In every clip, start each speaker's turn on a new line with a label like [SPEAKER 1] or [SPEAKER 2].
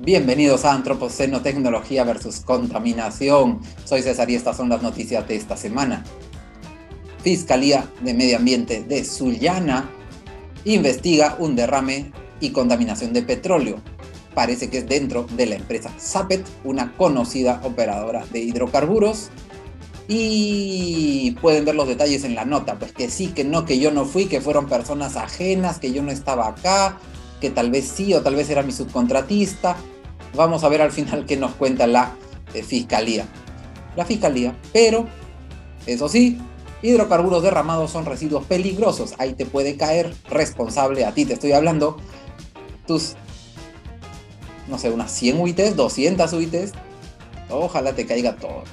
[SPEAKER 1] Bienvenidos a Antropoceno Tecnología versus Contaminación. Soy César y estas son las noticias de esta semana. Fiscalía de Medio Ambiente de Sullana investiga un derrame y contaminación de petróleo. Parece que es dentro de la empresa Sapet, una conocida operadora de hidrocarburos. Y pueden ver los detalles en la nota, pues que sí, que no, que yo no fui, que fueron personas ajenas, que yo no estaba acá, que tal vez sí o tal vez era mi subcontratista. Vamos a ver al final qué nos cuenta la eh, fiscalía. La fiscalía, pero eso sí, hidrocarburos derramados son residuos peligrosos. Ahí te puede caer responsable a ti, te estoy hablando, tus, no sé, unas 100 UITs, 200 UITs. Ojalá te caiga todo.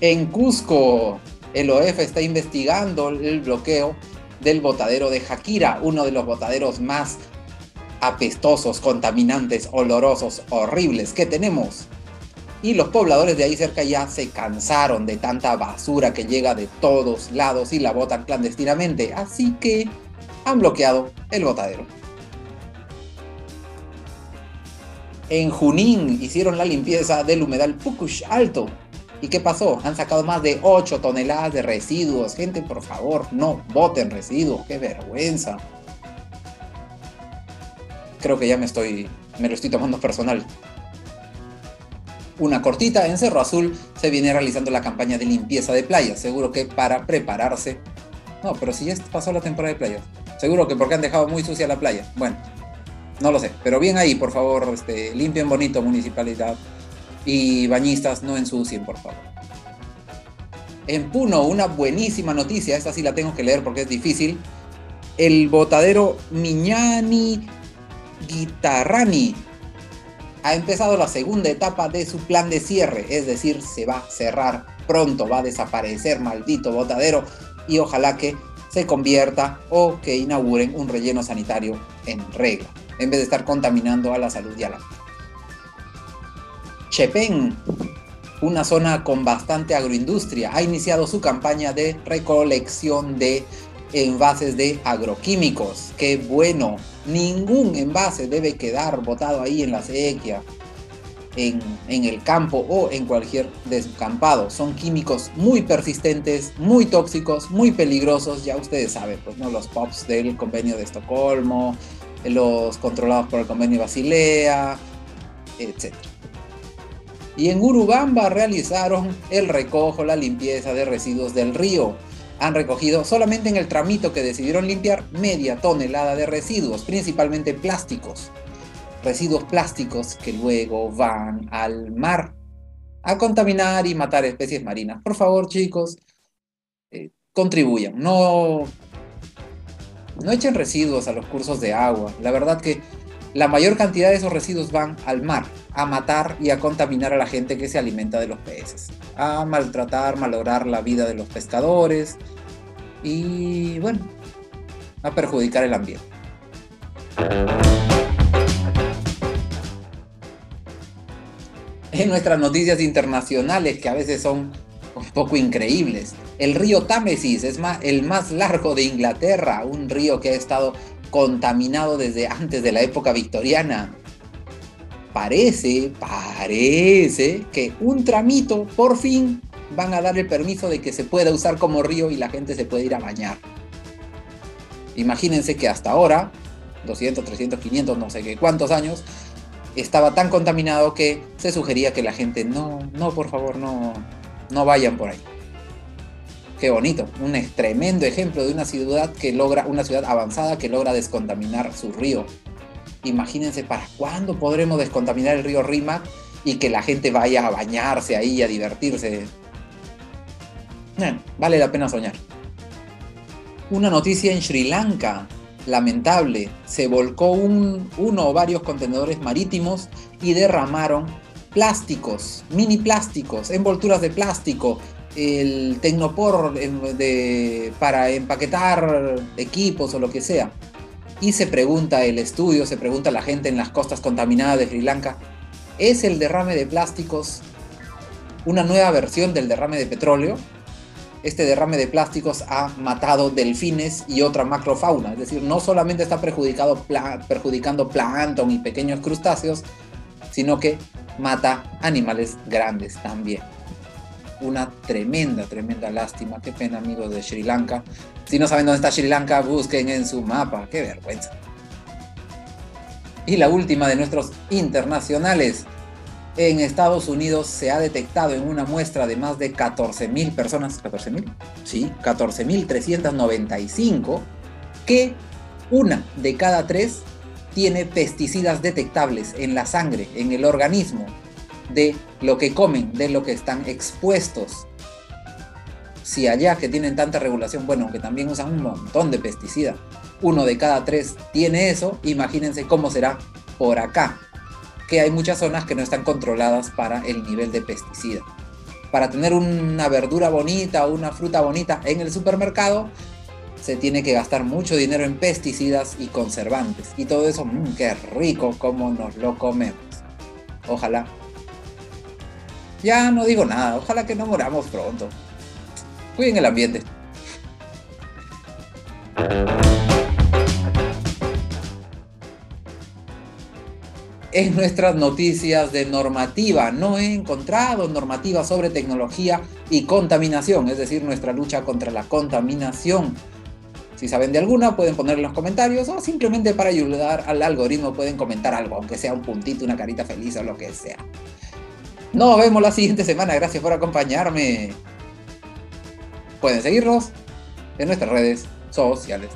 [SPEAKER 1] En Cusco, el OEF está investigando el bloqueo del botadero de Jakira, uno de los botaderos más apestosos, contaminantes, olorosos, horribles que tenemos. Y los pobladores de ahí cerca ya se cansaron de tanta basura que llega de todos lados y la botan clandestinamente, así que han bloqueado el botadero. En Junín hicieron la limpieza del humedal Pucush Alto. ¿Y qué pasó? Han sacado más de 8 toneladas de residuos. Gente, por favor, no boten residuos. ¡Qué vergüenza! Creo que ya me estoy. me lo estoy tomando personal. Una cortita, en Cerro Azul se viene realizando la campaña de limpieza de playas. Seguro que para prepararse. No, pero si ya pasó la temporada de playas. Seguro que porque han dejado muy sucia la playa. Bueno, no lo sé. Pero bien ahí, por favor, este, limpien bonito, municipalidad. Y bañistas, no ensucien, por favor. En Puno, una buenísima noticia. Esta sí la tengo que leer porque es difícil. El botadero Miñani Guitarrani ha empezado la segunda etapa de su plan de cierre, es decir, se va a cerrar pronto, va a desaparecer maldito botadero y ojalá que se convierta o que inauguren un relleno sanitario en regla, en vez de estar contaminando a la salud y a la. Chepén, una zona con bastante agroindustria, ha iniciado su campaña de recolección de envases de agroquímicos. Qué bueno. Ningún envase debe quedar botado ahí en la sequía, en, el campo o en cualquier descampado. Son químicos muy persistentes, muy tóxicos, muy peligrosos. Ya ustedes saben, pues no los POPs del convenio de Estocolmo, los controlados por el convenio Basilea, etc. Y en Urubamba realizaron el recojo, la limpieza de residuos del río han recogido solamente en el tramito que decidieron limpiar media tonelada de residuos, principalmente plásticos. Residuos plásticos que luego van al mar a contaminar y matar especies marinas. Por favor, chicos, eh, contribuyan. No, no echen residuos a los cursos de agua. La verdad que la mayor cantidad de esos residuos van al mar, a matar y a contaminar a la gente que se alimenta de los peces, a maltratar, malograr la vida de los pescadores y bueno, a perjudicar el ambiente. En nuestras noticias internacionales, que a veces son un poco increíbles, el río Támesis es el más largo de Inglaterra, un río que ha estado contaminado desde antes de la época victoriana. Parece, parece que un tramito por fin van a dar el permiso de que se pueda usar como río y la gente se puede ir a bañar. Imagínense que hasta ahora, 200, 300, 500, no sé qué cuántos años, estaba tan contaminado que se sugería que la gente no, no, por favor, no, no vayan por ahí. Qué bonito, un tremendo ejemplo de una ciudad que logra, una ciudad avanzada que logra descontaminar su río. Imagínense para cuándo podremos descontaminar el río Rima y que la gente vaya a bañarse ahí, a divertirse. vale la pena soñar. Una noticia en Sri Lanka, lamentable, se volcó un, uno o varios contenedores marítimos y derramaron plásticos, mini plásticos, envolturas de plástico, el Tecnopor de, para empaquetar equipos o lo que sea. Y se pregunta el estudio, se pregunta la gente en las costas contaminadas de Sri Lanka, ¿es el derrame de plásticos una nueva versión del derrame de petróleo? este derrame de plásticos ha matado delfines y otra macrofauna, es decir, no solamente está perjudicado perjudicando plancton y pequeños crustáceos, sino que mata animales grandes también. Una tremenda, tremenda lástima. Qué pena, amigos de Sri Lanka. Si no saben dónde está Sri Lanka, busquen en su mapa. Qué vergüenza. Y la última de nuestros internacionales. En Estados Unidos se ha detectado en una muestra de más de 14.000 personas, ¿14.000? Sí, 14.395, que una de cada tres tiene pesticidas detectables en la sangre, en el organismo, de lo que comen, de lo que están expuestos. Si allá que tienen tanta regulación, bueno, que también usan un montón de pesticidas, uno de cada tres tiene eso, imagínense cómo será por acá, que hay muchas zonas que no están controladas para el nivel de pesticida. Para tener una verdura bonita o una fruta bonita en el supermercado, se tiene que gastar mucho dinero en pesticidas y conservantes. Y todo eso, mmm, qué rico como nos lo comemos. Ojalá. Ya no digo nada, ojalá que no moramos pronto. Cuiden el ambiente. en nuestras noticias de normativa. No he encontrado normativa sobre tecnología y contaminación, es decir, nuestra lucha contra la contaminación. Si saben de alguna, pueden ponerlo en los comentarios o simplemente para ayudar al algoritmo pueden comentar algo, aunque sea un puntito, una carita feliz o lo que sea. Nos vemos la siguiente semana. Gracias por acompañarme. Pueden seguirnos en nuestras redes sociales.